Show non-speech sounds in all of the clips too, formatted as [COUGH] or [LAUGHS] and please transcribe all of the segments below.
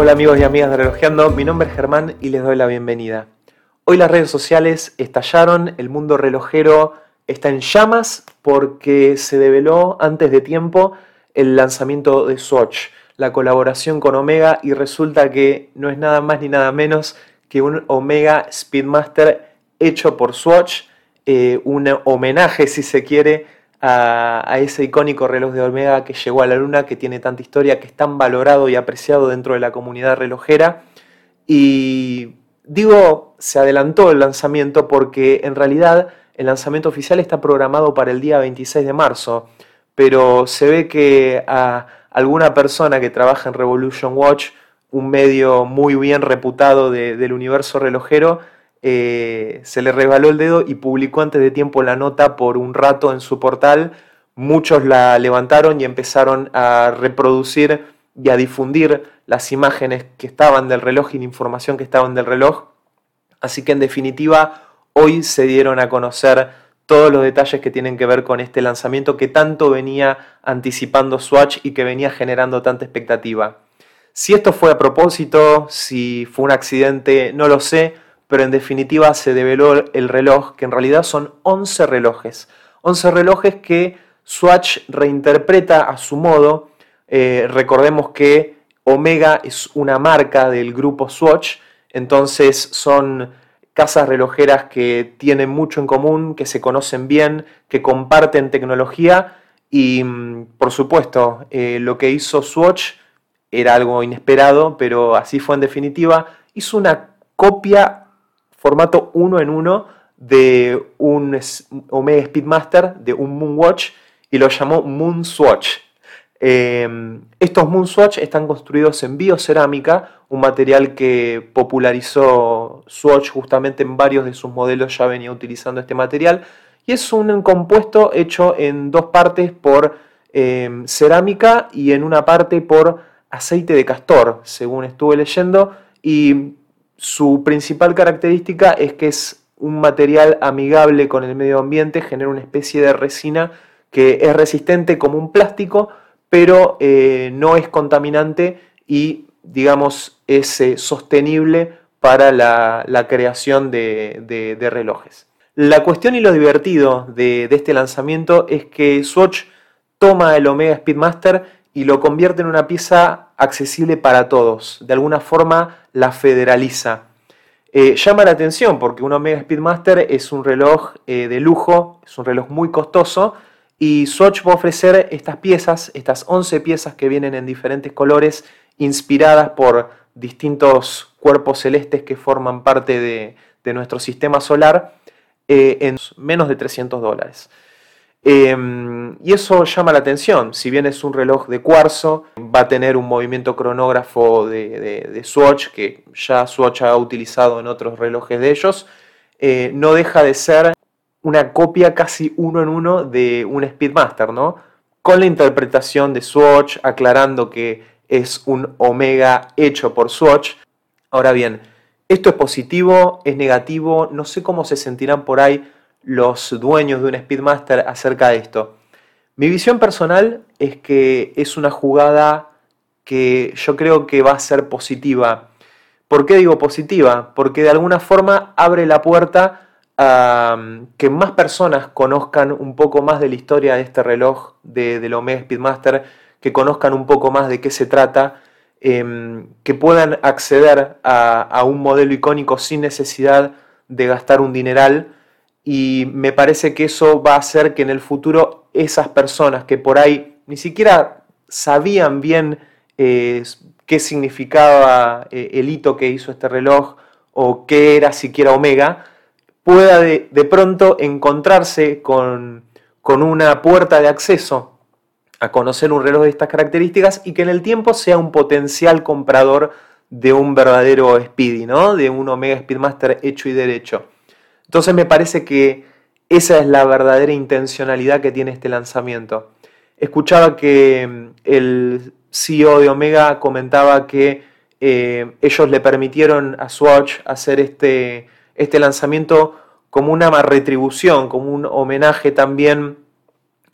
Hola amigos y amigas de Relojeando, mi nombre es Germán y les doy la bienvenida. Hoy las redes sociales estallaron, el mundo relojero está en llamas porque se develó antes de tiempo el lanzamiento de Swatch, la colaboración con Omega y resulta que no es nada más ni nada menos que un Omega Speedmaster hecho por Swatch, eh, un homenaje si se quiere a, ese icónico reloj de Omega que llegó a la luna, que tiene tanta historia, que es tan valorado y apreciado dentro de la comunidad relojera. Y digo, se adelantó el lanzamiento porque en realidad el lanzamiento oficial está programado para el día 26 de marzo, pero se ve que a alguna persona que trabaja en Revolution Watch, un medio muy bien reputado del universo relojero, eh, se le rebaló el dedo y publicó antes de tiempo la nota por un rato en su portal. Muchos la levantaron y empezaron a reproducir y a difundir las imágenes que estaban del reloj y la información que estaban del reloj. Así que en definitiva, hoy se dieron a conocer todos los detalles que tienen que ver con este lanzamiento que tanto venía anticipando Swatch y que venía generando tanta expectativa. Si esto fue a propósito, si fue un accidente, no lo sé pero en definitiva se develó el reloj, que en realidad son 11 relojes. 11 relojes que Swatch reinterpreta a su modo. Eh, recordemos que Omega es una marca del grupo Swatch, entonces son casas relojeras que tienen mucho en común, que se conocen bien, que comparten tecnología y mm, por supuesto eh, lo que hizo Swatch era algo inesperado, pero así fue en definitiva. Hizo una copia formato uno en uno de un Omega Speedmaster, de un Moonwatch, y lo llamó Moonswatch. Eh, estos Moonswatch están construidos en biocerámica, un material que popularizó Swatch justamente en varios de sus modelos ya venía utilizando este material, y es un compuesto hecho en dos partes por em, cerámica y en una parte por aceite de castor, según estuve leyendo, y su principal característica es que es un material amigable con el medio ambiente, genera una especie de resina que es resistente como un plástico, pero eh, no es contaminante y, digamos, es eh, sostenible para la, creación de, relojes. La cuestión y lo divertido de, de este lanzamiento es que Swatch toma el Omega Speedmaster y lo convierte en una pieza accesible para todos. De alguna forma la federaliza. Eh, llama la atención porque un Omega Speedmaster es un reloj eh, de lujo, es un reloj muy costoso y Swatch va a ofrecer estas piezas, estas 11 piezas que vienen en diferentes colores, inspiradas por distintos cuerpos celestes que forman parte de, nuestro sistema solar, eh, en menos de 300 dólares. Em, y eso llama la atención, si bien es un reloj de cuarzo, va a tener un movimiento cronógrafo de, Swatch, que ya Swatch ha utilizado en otros relojes de ellos, eh, no deja de ser una copia casi uno en uno de un Speedmaster, ¿no? Con la interpretación de Swatch, aclarando que es un Omega hecho por Swatch. Ahora bien, esto es positivo, es negativo, no sé cómo se sentirán por ahí los dueños de un Speedmaster acerca de esto. Mi visión personal es que es una jugada que yo creo que va a ser positiva. ¿Por qué digo positiva? Porque de alguna forma abre la puerta a um, que más personas conozcan un poco más de la historia de este reloj de, del Omega Speedmaster, que conozcan un poco más de qué se trata, em, que puedan acceder a un modelo icónico sin necesidad de gastar un dineral y me parece que eso va a hacer que en el futuro esas personas que por ahí ni siquiera sabían bien eh, qué significaba eh, el hito que hizo este reloj o qué era siquiera Omega, pueda de, pronto encontrarse con, con una puerta de acceso a conocer un reloj de estas características y que en el tiempo sea un potencial comprador de un verdadero Speedy, ¿no? de un Omega Speedmaster hecho y derecho. Entonces me parece que esa es la verdadera intencionalidad que tiene este lanzamiento. Escuchaba que mm, el CEO de Omega comentaba que eh, ellos le permitieron a Swatch hacer este, este lanzamiento como una retribución, como un homenaje también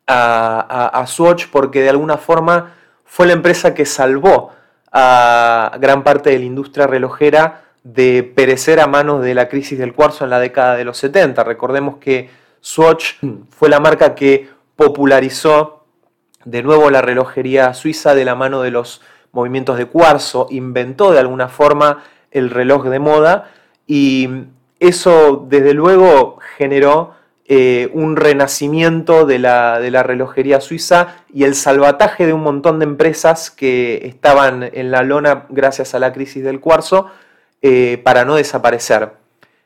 a, Swatch, porque de alguna forma fue la empresa que salvó a gran parte de la industria relojera de perecer a manos de la crisis del cuarzo en la década de los 70. Recordemos que Swatch fue la marca que popularizó de nuevo la relojería suiza de la mano de los movimientos de cuarzo, inventó de alguna forma el reloj de moda y eso desde luego generó eh, un renacimiento de la, de la, relojería suiza y el salvataje de un montón de empresas que estaban en la lona gracias a la crisis del cuarzo eh, para no desaparecer.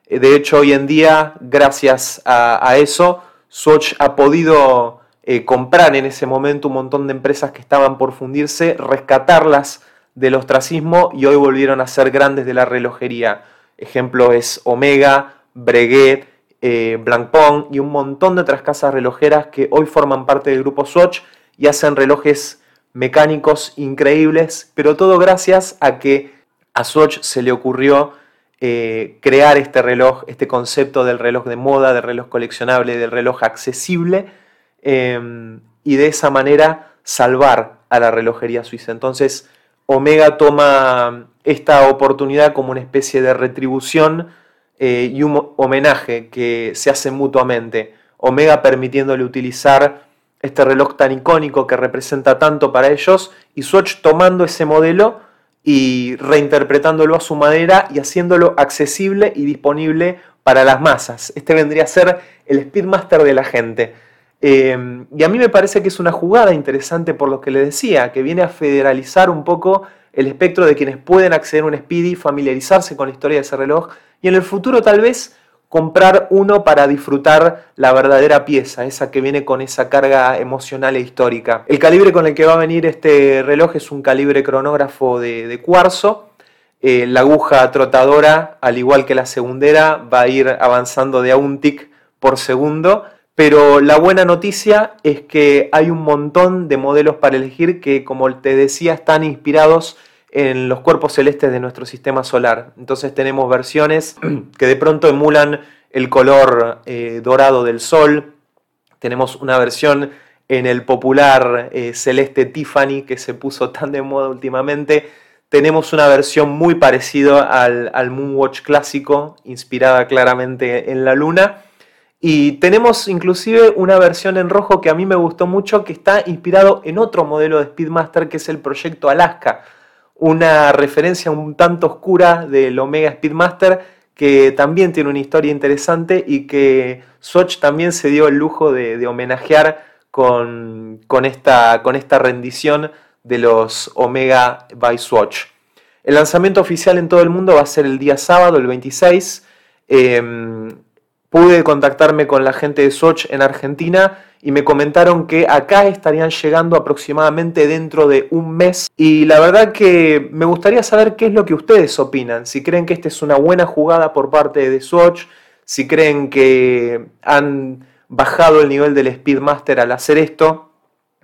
Eh, de hecho, hoy en día, gracias a, eso, Swatch ha podido comprar en ese momento un montón de empresas que estaban por fundirse, rescatarlas del ostracismo y hoy volvieron a ser grandes de la relojería. Ejemplo es Omega, Breguet, eh, Blancpain y un montón de otras casas relojeras que hoy forman parte del grupo Swatch y hacen relojes mecánicos increíbles, pero todo gracias a que a Swatch se le ocurrió eh, crear este reloj, este concepto del reloj de moda, del reloj coleccionable, del reloj accesible, em, y de esa manera salvar a la relojería suiza. Entonces, Omega toma esta oportunidad como una especie de retribución eh, y un homenaje que se hace mutuamente. Omega permitiéndole utilizar este reloj tan icónico que representa tanto para ellos y Swatch tomando ese modelo y reinterpretándolo a su manera y haciéndolo accesible y disponible para las masas. Este vendría a ser el Speedmaster de la gente. Eh, y a mí me parece que es una jugada interesante por lo que le decía, que viene a federalizar un poco el espectro de quienes pueden acceder a un Speedy, familiarizarse con la historia de ese reloj y en el futuro tal vez comprar uno para disfrutar la verdadera pieza, esa que viene con esa carga emocional e histórica. El calibre con el que va a venir este reloj es un calibre cronógrafo de, cuarzo. Eh, la aguja trotadora, al igual que la segundera, va a ir avanzando de a un tic por segundo. Pero la buena noticia es que hay un montón de modelos para elegir que, como te decía, están inspirados en los cuerpos celestes de nuestro sistema solar. Entonces tenemos versiones [CLEARS THROAT] que de pronto emulan el color eh, dorado del Sol. Tenemos una versión en el popular eh, celeste Tiffany que se puso [LAUGHS] tan de moda últimamente. Tenemos una versión muy parecida al, al Moonwatch clásico, inspirada claramente en la luna. Y tenemos inclusive una versión en rojo que a mí me gustó mucho, que está inspirado en otro modelo de Speedmaster, que es el proyecto Alaska una referencia un tanto oscura del Omega Speedmaster que también tiene una historia interesante y que Swatch también se dio el lujo de, homenajear con, esta, con, esta, rendición de los Omega by Swatch. El lanzamiento oficial en todo el mundo va a ser el día sábado, el 26. Em, pude contactarme con la gente de Swatch en Argentina y me comentaron que acá estarían llegando aproximadamente dentro de un mes. Y la verdad que me gustaría saber qué es lo que ustedes opinan, si creen que esta es una buena jugada por parte de Swatch, si creen que han bajado el nivel del Speedmaster al hacer esto.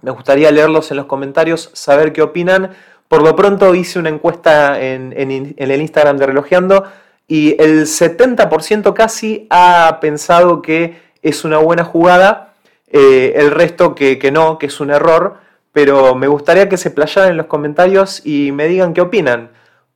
Me gustaría leerlos en los comentarios, saber qué opinan. Por lo pronto hice una encuesta en, en el Instagram de Relojeando y el 70% casi ha pensado que es una buena jugada eh, el resto que, no, que es un error, pero me gustaría que se playaran en los comentarios y me digan qué opinan.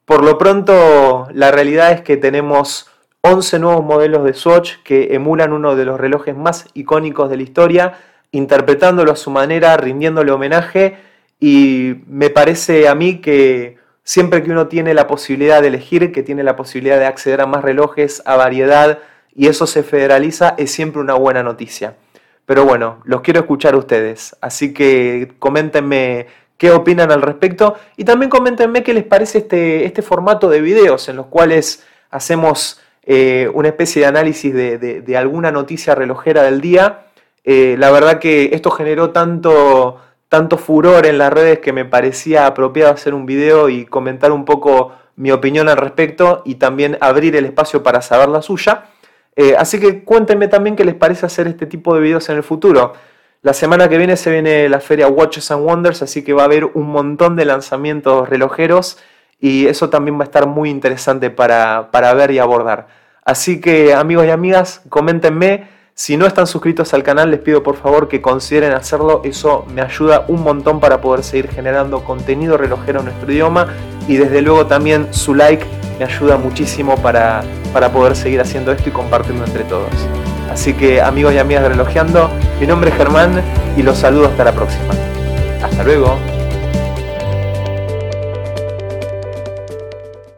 Por lo pronto, la realidad es que tenemos 11 nuevos modelos de Swatch que emulan uno de los relojes más icónicos de la historia, interpretándolo a su manera, rindiéndole homenaje y me parece a mí que siempre que uno tiene la posibilidad de elegir, que tiene la posibilidad de acceder a más relojes, a variedad y eso se federaliza, es siempre una buena noticia. Pero bueno, los quiero escuchar a ustedes. Así que coméntenme qué opinan al respecto y también coméntenme qué les parece este, este formato de videos en los cuales hacemos eh, una especie de análisis de, alguna noticia relojera del día. Eh, la verdad que esto generó tanto, tanto furor en las redes que me parecía apropiado hacer un video y comentar un poco mi opinión al respecto y también abrir el espacio para saber la suya. Eh, así que cuéntenme también qué les parece hacer este tipo de videos en el futuro. La semana que viene se viene la feria Watches and Wonders, así que va a haber un montón de lanzamientos relojeros y eso también va a estar muy interesante para, para ver y abordar. Así que amigos y amigas, coméntenme. Si no están suscritos al canal, les pido por favor que consideren hacerlo. Eso me ayuda un montón para poder seguir generando contenido relojero en nuestro idioma y desde luego también su like me ayuda muchísimo para, para poder seguir haciendo esto y compartirlo entre todos. Así que amigos y amigas de Relojeando, mi nombre es Germán y los saludo hasta la próxima. Hasta luego.